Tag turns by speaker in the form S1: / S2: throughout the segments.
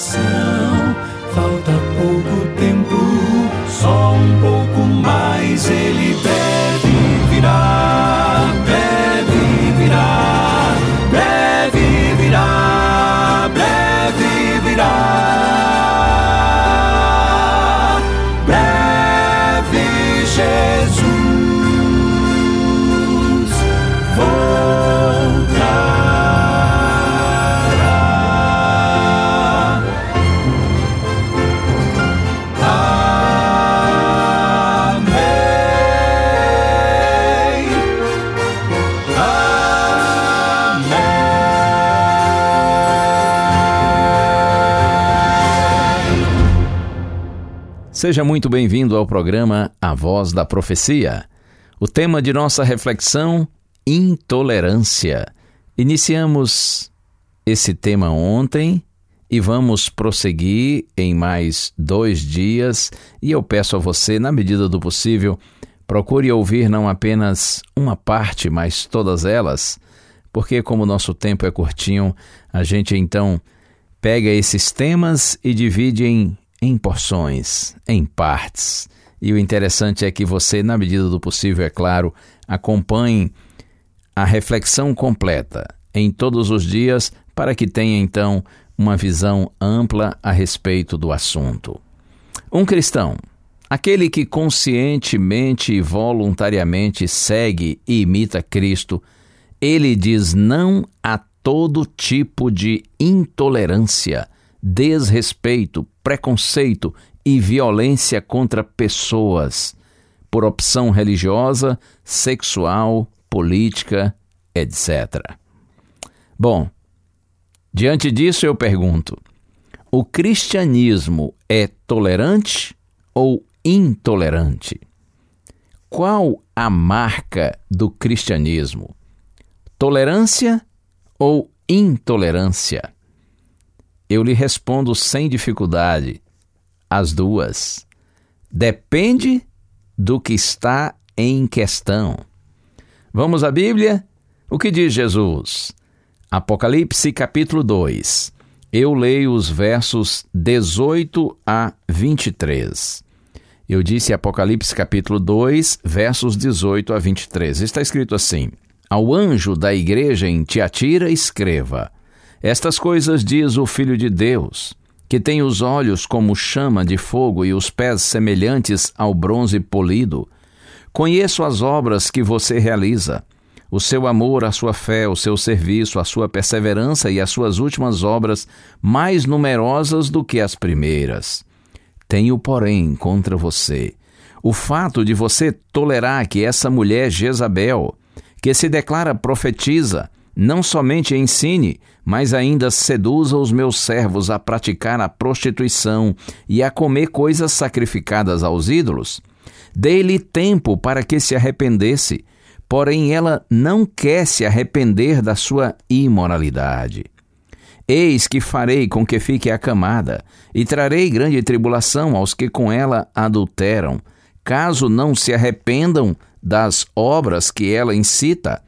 S1: Coração, falta
S2: Seja muito bem-vindo ao programa A Voz da Profecia. O tema de nossa reflexão: intolerância. Iniciamos esse tema ontem e vamos prosseguir em mais dois dias. E eu peço a você, na medida do possível, procure ouvir não apenas uma parte, mas todas elas, porque, como nosso tempo é curtinho, a gente então pega esses temas e divide em, em porções, em partes. E o interessante é que você, na medida do possível, é claro, acompanhe a reflexão completa em todos os dias para que tenha então uma visão ampla a respeito do assunto. Um cristão, aquele que conscientemente e voluntariamente segue e imita Cristo, ele diz não a todo tipo de intolerância, desrespeito, preconceito e violência contra pessoas, por opção religiosa, sexual, política, etc. Bom, diante disso eu pergunto: o cristianismo é tolerante ou intolerante? Qual a marca do cristianismo? Tolerância ou intolerância? Eu lhe respondo sem dificuldade: as duas. Depende do que está em questão. Vamos à Bíblia? O que diz Jesus? Apocalipse capítulo 2. Eu leio os versos 18 a 23. Eu disse Apocalipse capítulo 2, versos 18 a 23. Está escrito assim: Ao anjo da igreja em Tiatira escreva: Estas coisas diz o Filho de Deus, que tem os olhos como chama de fogo e os pés semelhantes ao bronze polido. Conheço as obras que você realiza, o seu amor, a sua fé, o seu serviço, a sua perseverança e as suas últimas obras mais numerosas do que as primeiras. Tenho, porém, contra você o fato de você tolerar que essa mulher Jezabel, que se declara profetiza, não somente ensine, mas ainda seduza os meus servos a praticar a prostituição e a comer coisas sacrificadas aos ídolos. Dei-lhe tempo para que se arrependesse, porém ela não quer se arrepender da sua imoralidade. Eis que farei com que fique acamada, e trarei grande tribulação aos que com ela adulteram, caso não se arrependam das obras que ela incita.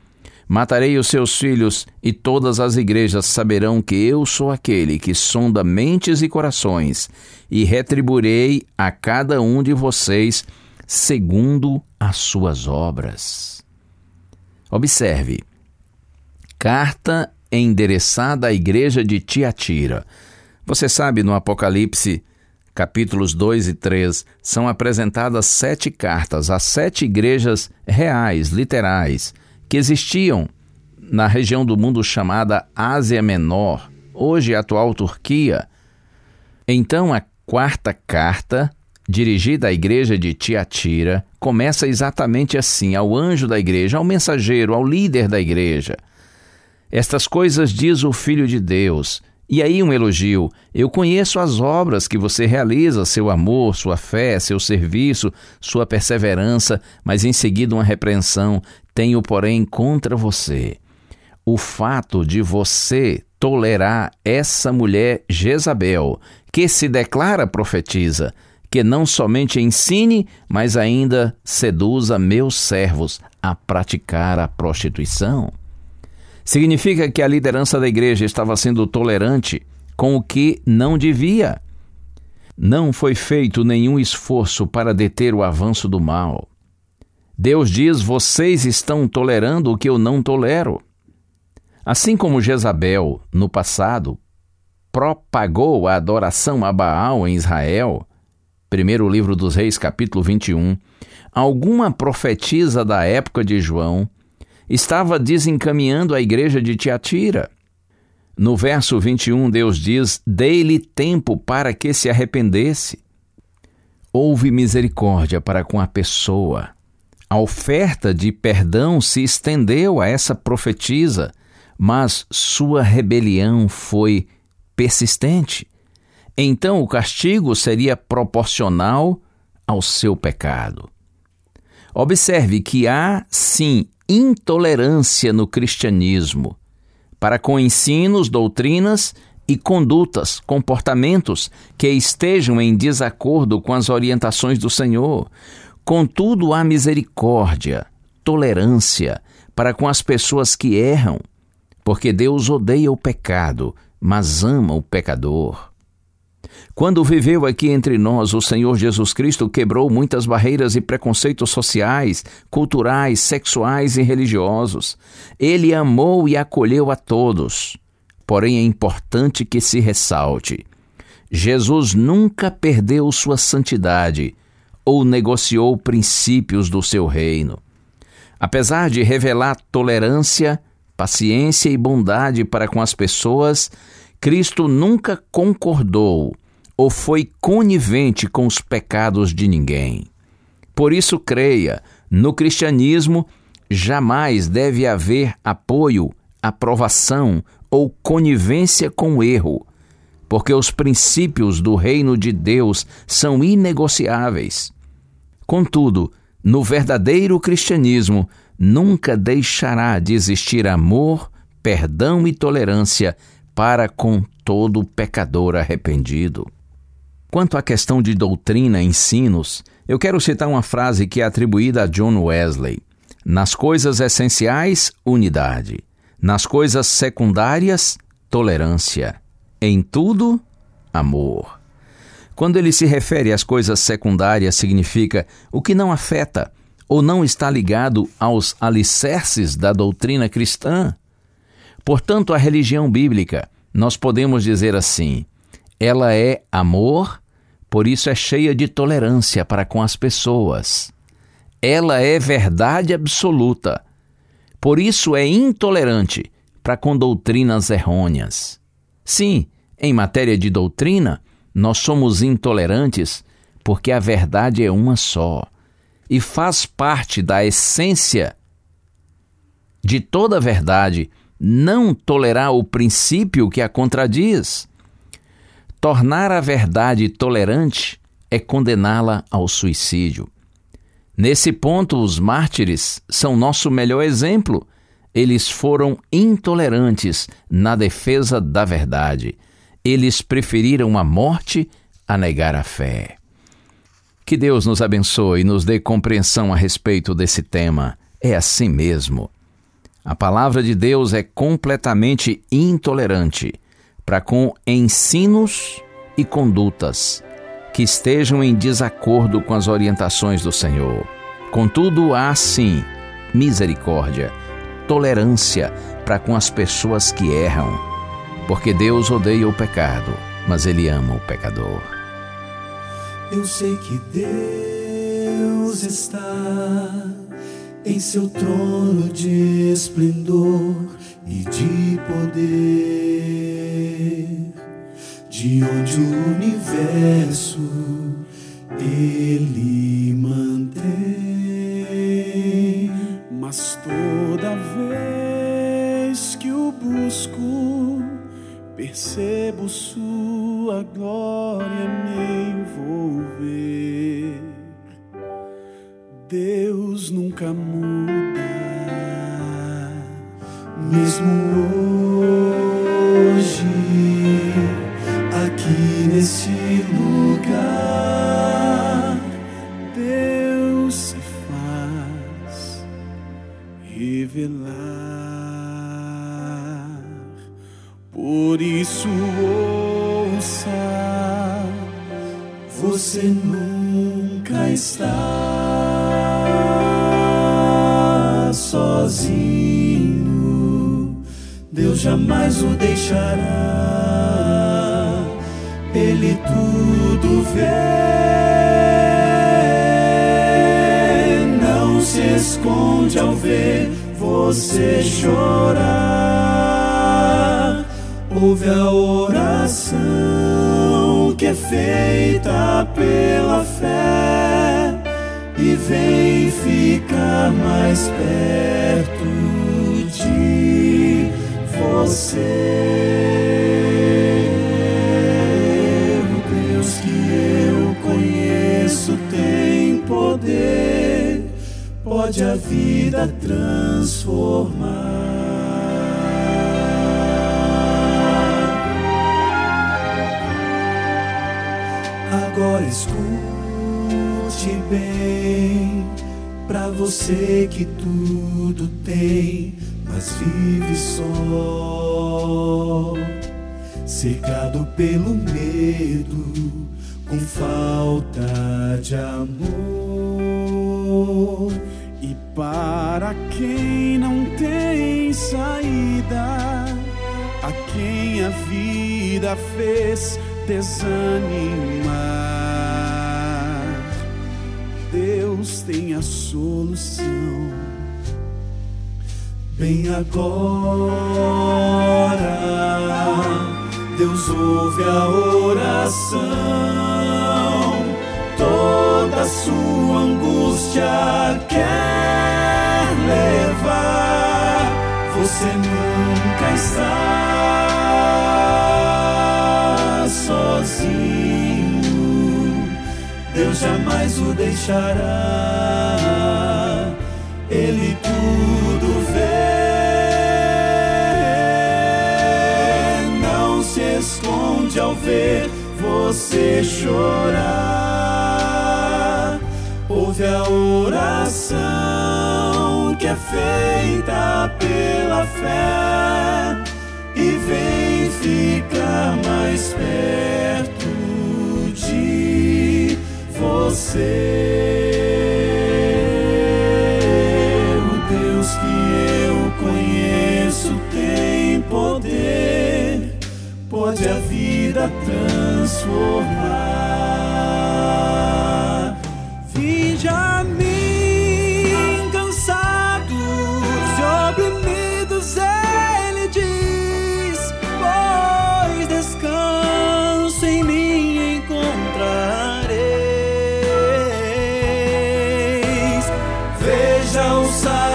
S2: Matarei os seus filhos, e todas as igrejas saberão que eu sou aquele que sonda mentes e corações, e retribuirei a cada um de vocês segundo as suas obras. Observe. Carta endereçada à igreja de Tiatira. Você sabe, no Apocalipse, capítulos 2 e 3, são apresentadas sete cartas a sete igrejas reais, literais, que existiam na região do mundo chamada Ásia Menor, hoje a atual Turquia. Então, a quarta carta dirigida à igreja de Tiatira, começa exatamente assim: ao anjo da igreja, ao mensageiro, ao líder da igreja. Estas coisas diz o Filho de Deus. E aí um elogio: Eu conheço as obras que você realiza, seu amor, sua fé, seu serviço, sua perseverança, mas em seguida uma repreensão: Tenho, porém, contra você o fato de você tolerar essa mulher Jezabel, que se declara profetiza, que não somente ensine, mas ainda seduza meus servos a praticar a prostituição. Significa que a liderança da igreja estava sendo tolerante com o que não devia. Não foi feito nenhum esforço para deter o avanço do mal. Deus diz: vocês estão tolerando o que eu não tolero. Assim como Jezabel, no passado, propagou a adoração a Baal em Israel, primeiro livro dos Reis, capítulo 21, alguma profetisa da época de João estava desencaminhando a igreja de Tiatira. No verso 21, Deus diz: Dei-lhe tempo para que se arrependesse. Houve misericórdia para com a pessoa. A oferta de perdão se estendeu a essa profetisa, mas sua rebelião foi persistente. Então o castigo seria proporcional ao seu pecado. Observe que há, sim, intolerância no cristianismo para com ensinos, doutrinas e condutas, comportamentos que estejam em desacordo com as orientações do Senhor. Contudo, há misericórdia, tolerância para com as pessoas que erram, porque Deus odeia o pecado, mas ama o pecador. Quando viveu aqui entre nós, o Senhor Jesus Cristo quebrou muitas barreiras e preconceitos sociais, culturais, sexuais e religiosos. Ele amou e acolheu a todos. Porém, é importante que se ressalte: Jesus nunca perdeu sua santidade ou negociou princípios do seu reino. Apesar de revelar tolerância, paciência e bondade para com as pessoas, Cristo nunca concordou ou foi conivente com os pecados de ninguém. Por isso, creia: no cristianismo jamais deve haver apoio, aprovação ou conivência com o erro, porque os princípios do reino de Deus são inegociáveis. Contudo, no verdadeiro cristianismo, nunca deixará de existir amor, perdão e tolerância para com todo pecador arrependido. Quanto à questão de doutrina, ensinos, eu quero citar uma frase que é atribuída a John Wesley: Nas coisas essenciais, unidade. Nas coisas secundárias, tolerância. Em tudo, amor. Quando ele se refere às coisas secundárias, significa o que não afeta ou não está ligado aos alicerces da doutrina cristã. Portanto, a religião bíblica, nós podemos dizer assim: ela é amor, por isso é cheia de tolerância para com as pessoas. Ela é verdade absoluta, por isso é intolerante para com doutrinas errôneas. Sim, em matéria de doutrina, nós somos intolerantes porque a verdade é uma só e faz parte da essência de toda a verdade não tolerar o princípio que a contradiz. Tornar a verdade tolerante é condená-la ao suicídio. Nesse ponto, os mártires são nosso melhor exemplo. Eles foram intolerantes na defesa da verdade. Eles preferiram a morte a negar a fé. Que Deus nos abençoe e nos dê compreensão a respeito desse tema. É assim mesmo. A palavra de Deus é completamente intolerante para com ensinos e condutas que estejam em desacordo com as orientações do Senhor. Contudo, há sim misericórdia, tolerância para com as pessoas que erram, porque Deus odeia o pecado, mas Ele ama o pecador.
S1: Eu sei que Deus está em seu trono de esplendor e de poder, de onde o universo Ele
S3: Por isso ouça,
S1: você nunca está sozinho, Deus jamais o deixará, Ele tudo vê, não se esconde ao ver você chorar, ouve a oração que é feita pela fé e vem ficar mais perto de você. Conheço tem poder, pode a vida transformar. Agora escute bem, pra você que tudo tem, mas vive só, cercado pelo medo, com falta de amor.
S3: E para quem não tem saída, a quem a vida fez desanimar, Deus tem a solução.
S1: Bem agora, Deus ouve a oração, toda sua angústia quer levar. Você nunca está sozinho, Deus jamais o deixará. Ele tudo vê, não se esconde ao ver você chorar. Ouve a oração que é feita pela fé e vem ficar mais perto de você. O Deus que eu conheço tem poder, pode a vida transformar.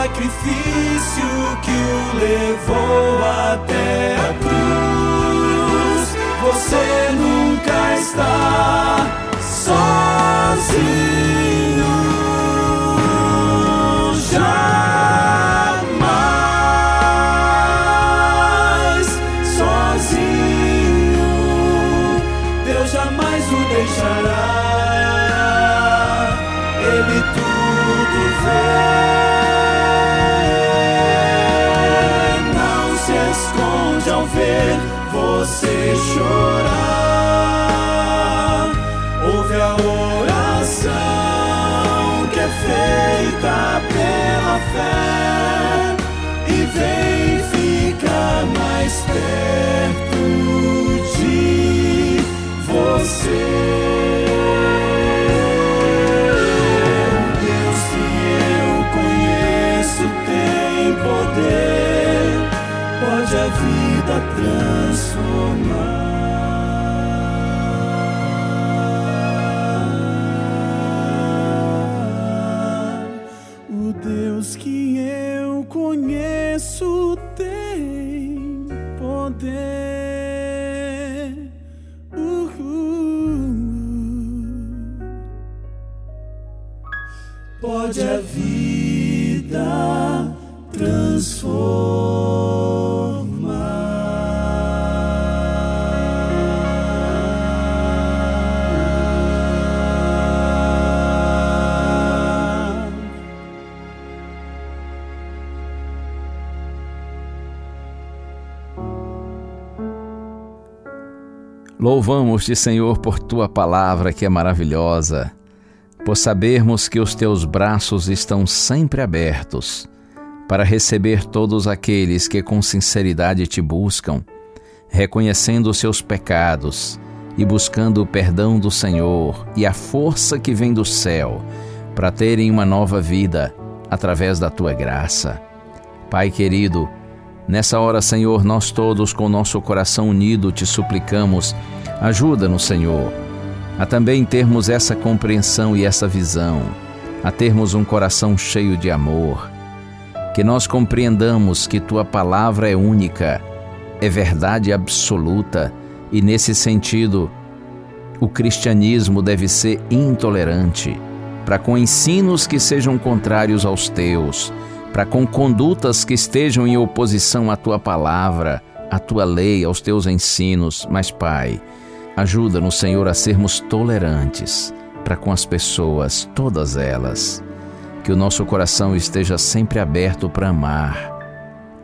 S1: Sacrifício que o levou até a cruz. Você nunca está sozinho. Você chorar. Ouve a oração que é feita pela fé e vem ficar mais perto de você. Poder, pode a vida transformar.
S2: Louvamos-te, Senhor, por tua palavra que é maravilhosa, por sabermos que os teus braços estão sempre abertos para receber todos aqueles que com sinceridade te buscam, reconhecendo os seus pecados e buscando o perdão do Senhor e a força que vem do céu para terem uma nova vida através da tua graça. Pai querido, Nessa hora, Senhor, nós todos com nosso coração unido te suplicamos, ajuda-nos, Senhor, a também termos essa compreensão e essa visão, a termos um coração cheio de amor, que nós compreendamos que tua palavra é única, é verdade absoluta e, nesse sentido, o cristianismo deve ser intolerante, para com ensinos que sejam contrários aos teus para com condutas que estejam em oposição à tua palavra, à tua lei, aos teus ensinos. Mas, Pai, ajuda-nos, Senhor, a sermos tolerantes para com as pessoas, todas elas. Que o nosso coração esteja sempre aberto para amar,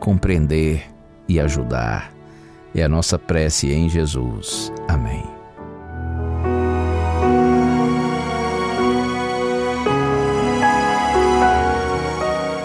S2: compreender e ajudar. É a nossa prece em Jesus. Amém.